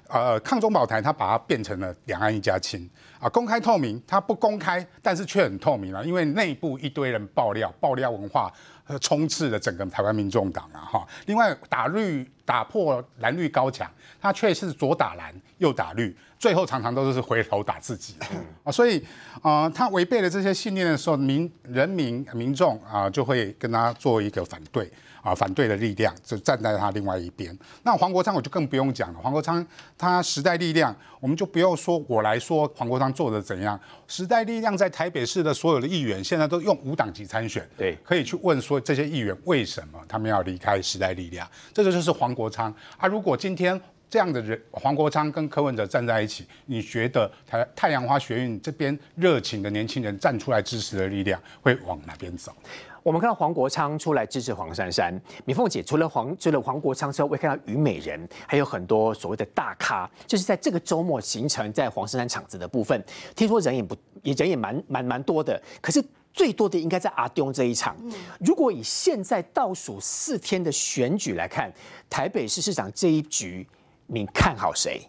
呃，抗中保台，他把它变成了两岸一家亲啊，公开透明，它不公开，但是却很透明了，因为内部一堆人爆料，爆料文化呃。充斥了整个台湾民众党啊哈！另外打绿打破蓝绿高墙，他却是左打蓝右打绿，最后常常都是回头打自己啊！所以啊，他违背了这些信念的时候，民人民民众啊就会跟他做一个反对。啊，反对的力量就站在他另外一边。那黄国昌我就更不用讲了。黄国昌他时代力量，我们就不要说我来说黄国昌做的怎样。时代力量在台北市的所有的议员，现在都用无党籍参选。对，可以去问说这些议员为什么他们要离开时代力量？这个就是黄国昌。啊，如果今天这样的人，黄国昌跟柯文哲站在一起，你觉得太太阳花学运这边热情的年轻人站出来支持的力量会往哪边走？我们看到黄国昌出来支持黄珊珊，米凤姐除了黄除了黄国昌之外，我也看到虞美人，还有很多所谓的大咖，就是在这个周末形成在黄珊珊场子的部分，听说人也不也人也蛮蛮蛮多的，可是最多的应该在阿东这一场。如果以现在倒数四天的选举来看，台北市市长这一局，你看好谁？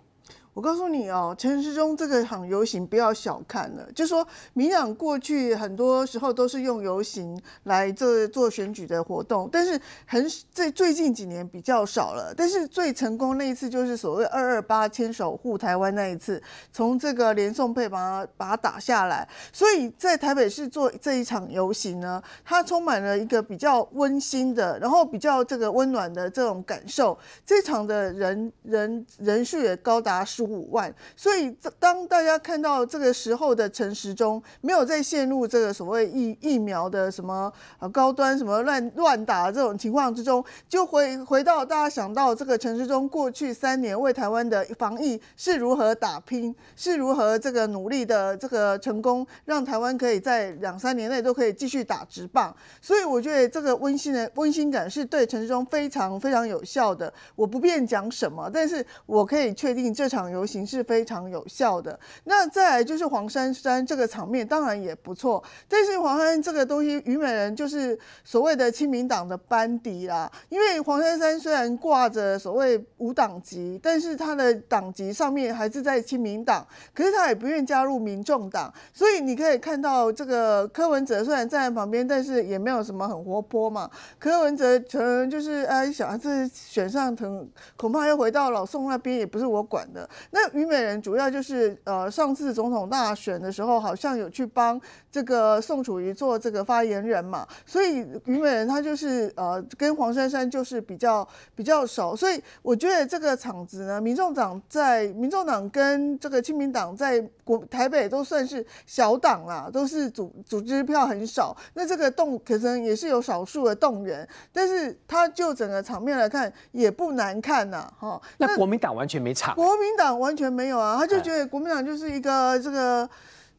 我告诉你哦，陈时中这个场游行不要小看了，就说民党过去很多时候都是用游行来做做选举的活动，但是很最最近几年比较少了。但是最成功那一次就是所谓二二八牵手护台湾那一次，从这个连宋配把它把它打下来。所以在台北市做这一场游行呢，它充满了一个比较温馨的，然后比较这个温暖的这种感受。这场的人人人数也高达数。五万，所以当大家看到这个时候的陈时中没有再陷入这个所谓疫疫苗的什么呃高端什么乱乱打这种情况之中，就回回到大家想到这个陈时中过去三年为台湾的防疫是如何打拼，是如何这个努力的这个成功，让台湾可以在两三年内都可以继续打直棒。所以我觉得这个温馨的温馨感是对陈时中非常非常有效的。我不便讲什么，但是我可以确定这场。游行是非常有效的。那再来就是黄珊珊这个场面，当然也不错。但是黄珊珊这个东西，虞美人就是所谓的亲民党的班底啦。因为黄珊珊虽然挂着所谓无党籍，但是他的党籍上面还是在亲民党，可是他也不愿加入民众党。所以你可以看到，这个柯文哲虽然站在旁边，但是也没有什么很活泼嘛。柯文哲可能就是哎，想这选上，腾恐怕又回到老宋那边，也不是我管的。那虞美人主要就是呃，上次总统大选的时候，好像有去帮这个宋楚瑜做这个发言人嘛，所以虞美人她就是呃，跟黄珊珊就是比较比较熟，所以我觉得这个场子呢，民众党在民众党跟这个亲民党在国台北都算是小党啦，都是组组织票很少，那这个动可能也是有少数的动员，但是他就整个场面来看也不难看呐，哈。那国民党完全没场，国民党。完全没有啊，他就觉得国民党就是一个这个。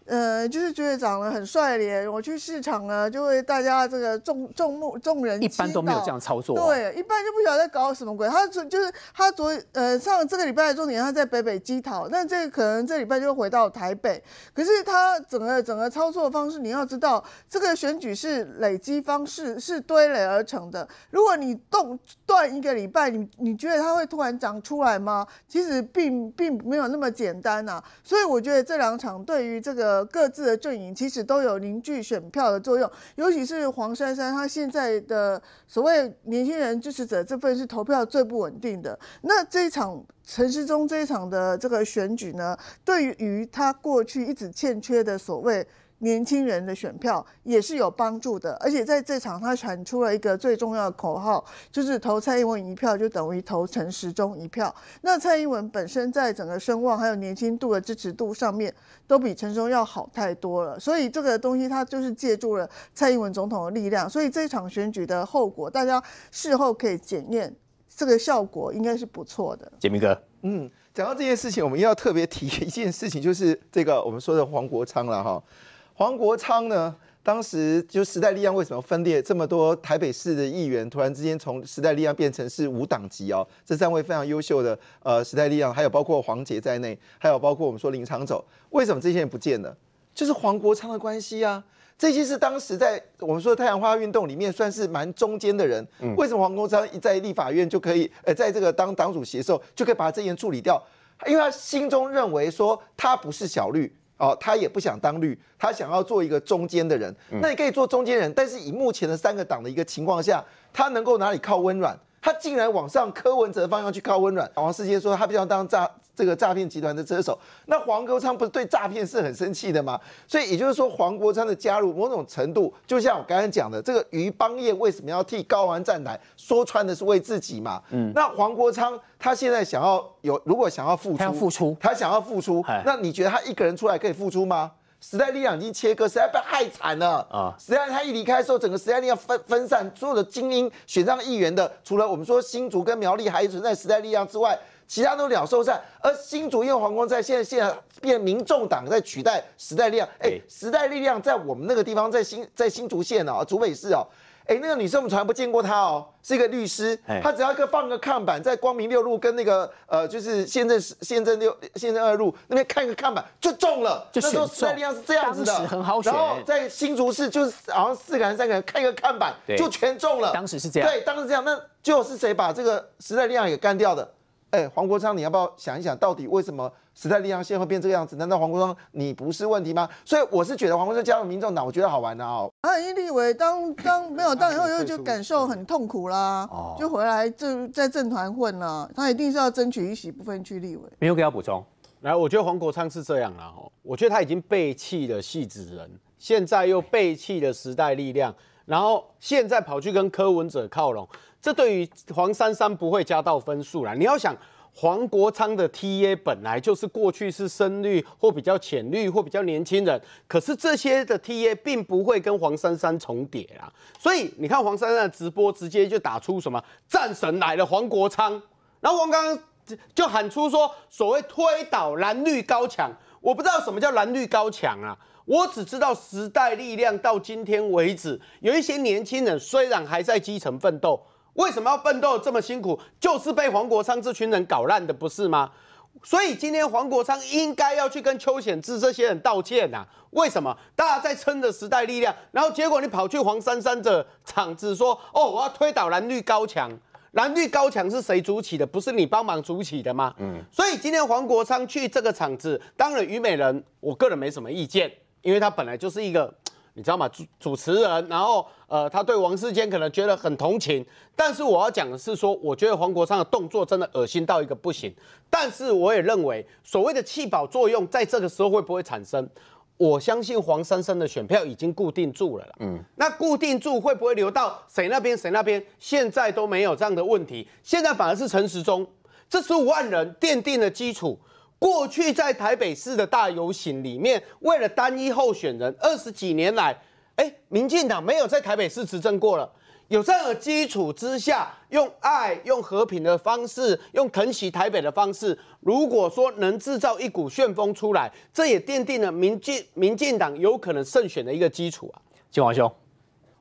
呃，就是觉得长得很帅脸，我去市场呢，就会大家这个众众目众人一般都没有这样操作，对，一般就不晓得在搞什么鬼。他昨就是他昨呃上这个礼拜的重点，他在北北基讨，那这个可能这礼拜就回到台北。可是他整个整个操作方式，你要知道，这个选举是累积方式，是堆垒而成的。如果你动断一个礼拜，你你觉得他会突然长出来吗？其实并并没有那么简单呐。所以我觉得这两场对于这个。各自的阵营其实都有凝聚选票的作用，尤其是黄珊珊，她现在的所谓年轻人支持者这份是投票最不稳定的。那这一场陈世忠这一场的这个选举呢，对于他过去一直欠缺的所谓。年轻人的选票也是有帮助的，而且在这场他传出了一个最重要的口号，就是投蔡英文一票就等于投陈时中一票。那蔡英文本身在整个声望还有年轻度的支持度上面，都比陈中要好太多了。所以这个东西他就是借助了蔡英文总统的力量，所以这场选举的后果，大家事后可以检验，这个效果应该是不错的。杰明哥，嗯。讲到这件事情，我们要特别提一件事情，就是这个我们说的黄国昌了哈。黄国昌呢，当时就时代力量为什么分裂这么多台北市的议员，突然之间从时代力量变成是无党籍哦？这三位非常优秀的呃时代力量，还有包括黄杰在内，还有包括我们说林长走，为什么这些人不见了？就是黄国昌的关系啊。这些是当时在我们说太阳花运动里面算是蛮中间的人。为什么黄国昌一在立法院就可以，呃，在这个当党主席的时候就可以把这件处理掉？因为他心中认为说他不是小绿哦，他也不想当绿，他想要做一个中间的人。那你可以做中间人，但是以目前的三个党的一个情况下，他能够哪里靠温软？他竟然往上柯文哲方向去靠温暖。王世坚说他不想当诈这个诈骗集团的车手。那黄国昌不是对诈骗是很生气的吗？所以也就是说，黄国昌的加入某种程度，就像我刚才讲的，这个于邦彦为什么要替高安站台？说穿的是为自己嘛。嗯。那黄国昌他现在想要有，如果想要付出，他要付出，他想要付出，那你觉得他一个人出来可以付出吗？时代力量已经切割，实在被害惨了啊！时代他一离开的时候，整个时代力量分分散，所有的精英选上议员的，除了我们说新竹跟苗栗还存在时代力量之外，其他都鸟兽散。而新竹因为黄光在，现在现在变民众党在取代时代力量。哎，时代力量在我们那个地方，在新在新竹县哦，竹北市哦。哎，那个女生我们从来不见过她哦，是一个律师。她只要一个放个看板，在光明六路跟那个呃，就是宪政宪政六宪政二路那边看个看板就中了。就时候时代力量是这样子的，很好选。然后在新竹市就是好像四个人三个人看一个看板就全中了。当时是这样。对，当时这样。那最后是谁把这个时代力量给干掉的？哎，黄国昌，你要不要想一想，到底为什么？时代力量现在会变这个样子，难道黄国昌你不是问题吗？所以我是觉得黄国昌加入民众党，我觉得好玩的哦。他，一立委当当 (laughs) 没有当以后，又就感受很痛苦啦，就回来政在政团混了。他一定是要争取一席不分区立委。没有给他补充。来，我觉得黄国昌是这样啦，哦，我觉得他已经背弃了戏子人，现在又背弃了时代力量，然后现在跑去跟柯文哲靠拢，这对于黄珊珊不会加到分数啦。你要想。黄国昌的 TA 本来就是过去是深绿或比较浅绿或比较年轻人，可是这些的 TA 并不会跟黄珊珊重叠啊，所以你看黄珊珊的直播直接就打出什么战神来了黄国昌，然后黄刚刚就喊出说所谓推倒蓝绿高墙，我不知道什么叫蓝绿高墙啊，我只知道时代力量到今天为止有一些年轻人虽然还在基层奋斗。为什么要奋斗这么辛苦？就是被黄国昌这群人搞烂的，不是吗？所以今天黄国昌应该要去跟邱显志这些人道歉呐。为什么？大家在撑着时代力量，然后结果你跑去黄珊珊的场子说：“哦，我要推倒蓝绿高墙。”蓝绿高墙是谁组起的？不是你帮忙组起的吗？嗯。所以今天黄国昌去这个场子，当然虞美人，我个人没什么意见，因为他本来就是一个。你知道吗？主主持人，然后呃，他对王世坚可能觉得很同情，但是我要讲的是说，我觉得黄国昌的动作真的恶心到一个不行。但是我也认为，所谓的弃保作用在这个时候会不会产生？我相信黄珊珊的选票已经固定住了了。嗯，那固定住会不会流到谁那边？谁那边？现在都没有这样的问题，现在反而是陈时中这十五万人奠定了基础。过去在台北市的大游行里面，为了单一候选人，二十几年来，哎，民进党没有在台北市执政过了。有这个基础之下，用爱、用和平的方式，用疼惜台北的方式，如果说能制造一股旋风出来，这也奠定了民进民进党有可能胜选的一个基础啊。金王兄。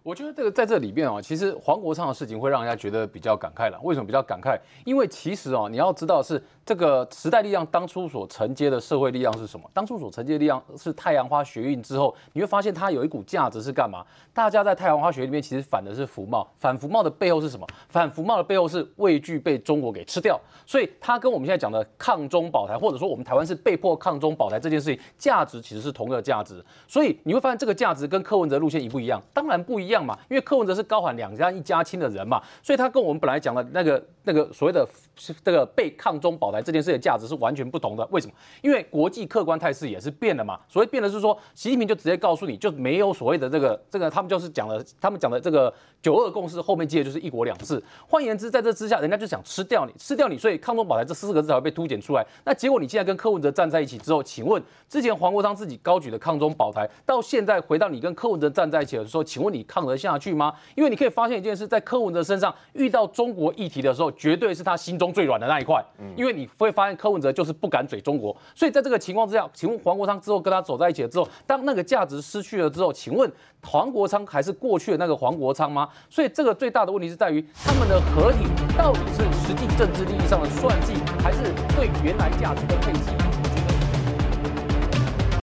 我觉得这个在这里面哦，其实黄国昌的事情会让人家觉得比较感慨了。为什么比较感慨？因为其实哦，你要知道是这个时代力量当初所承接的社会力量是什么？当初所承接的力量是太阳花学运之后，你会发现它有一股价值是干嘛？大家在太阳花学里面其实反的是服贸，反服贸的背后是什么？反服贸的背后是畏惧被中国给吃掉。所以它跟我们现在讲的抗中保台，或者说我们台湾是被迫抗中保台这件事情，价值其实是同一个价值。所以你会发现这个价值跟柯文哲路线一不一样？当然不一样。样嘛，因为柯文哲是高喊两家一家亲的人嘛，所以他跟我们本来讲的那个那个所谓的这个被抗中保台这件事的价值是完全不同的。为什么？因为国际客观态势也是变了嘛。所谓变的是说，习近平就直接告诉你就没有所谓的这个这个，他们就是讲了，他们讲的这个九二共识后面接的就是一国两制。换言之，在这之下，人家就想吃掉你，吃掉你，所以抗中保台这四个字才会被凸显出来。那结果你现在跟柯文哲站在一起之后，请问之前黄国昌自己高举的抗中保台，到现在回到你跟柯文哲站在一起的时候，请问你抗唱得下去吗？因为你可以发现一件事，在柯文哲身上遇到中国议题的时候，绝对是他心中最软的那一块。因为你会发现柯文哲就是不敢嘴中国，所以在这个情况之下，请问黄国昌之后跟他走在一起了之后，当那个价值失去了之后，请问黄国昌还是过去的那个黄国昌吗？所以这个最大的问题是在于他们的合体到底是实际政治利益上的算计，还是对原来价值的配置？